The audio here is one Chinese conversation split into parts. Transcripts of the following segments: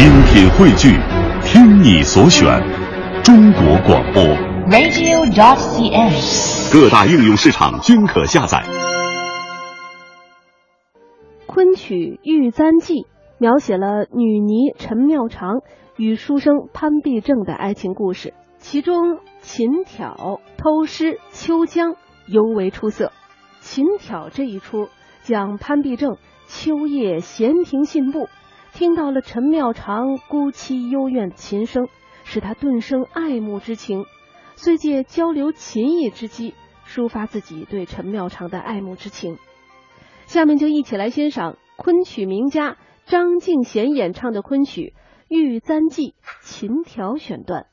精品汇聚，听你所选，中国广播。radio.dot.cn，。各大应用市场均可下载。昆曲《玉簪记》描写了女尼陈妙长与书生潘必正的爱情故事，其中琴挑、偷诗、秋江尤为出色。琴挑这一出讲潘必正秋夜闲庭信步，听到了陈妙长孤凄幽怨的琴声，使他顿生爱慕之情，遂借交流琴艺之机，抒发自己对陈妙长的爱慕之情。下面就一起来欣赏昆曲名家张敬贤演唱的昆曲《玉簪记》琴调选段。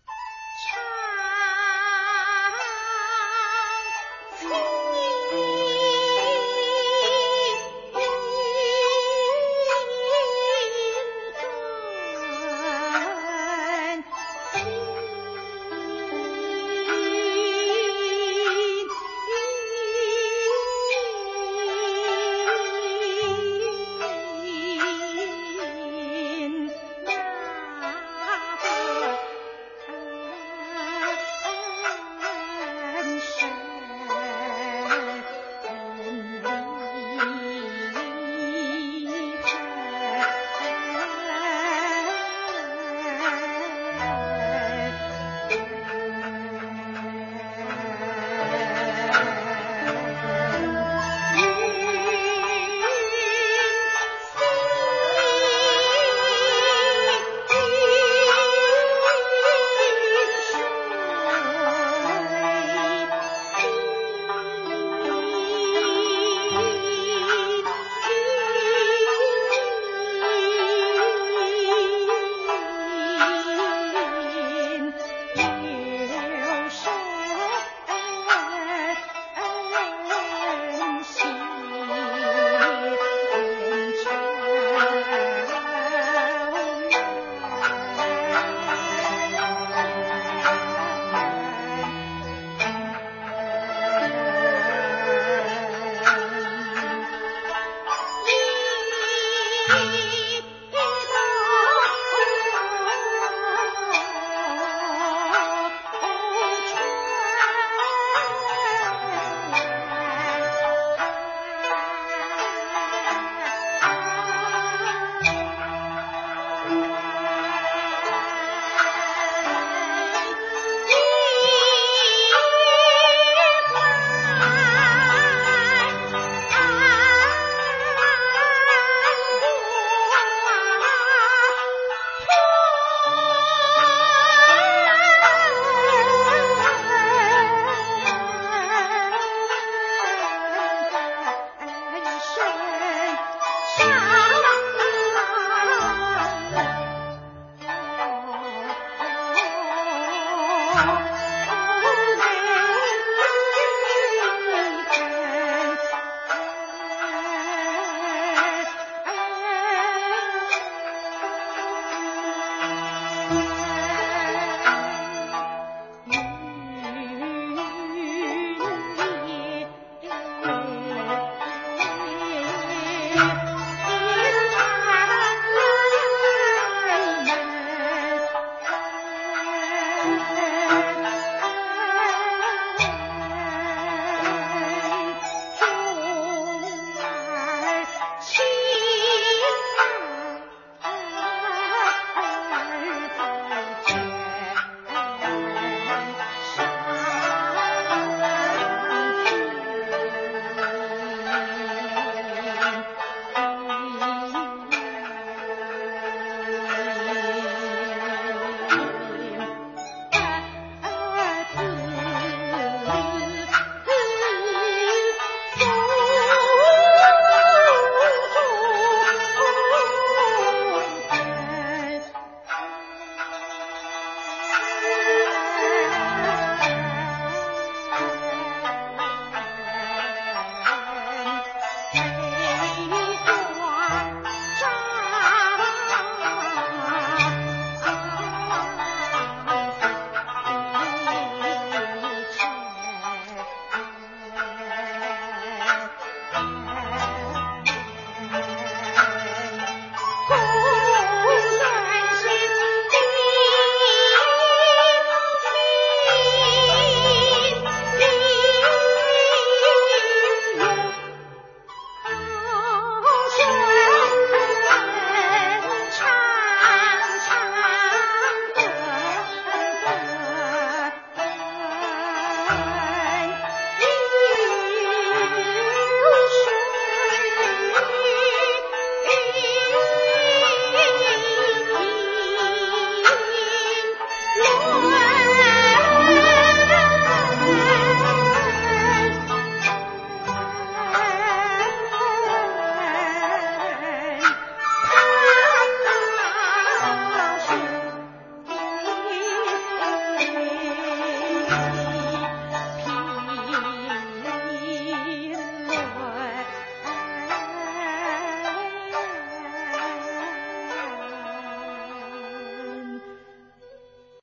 Bye.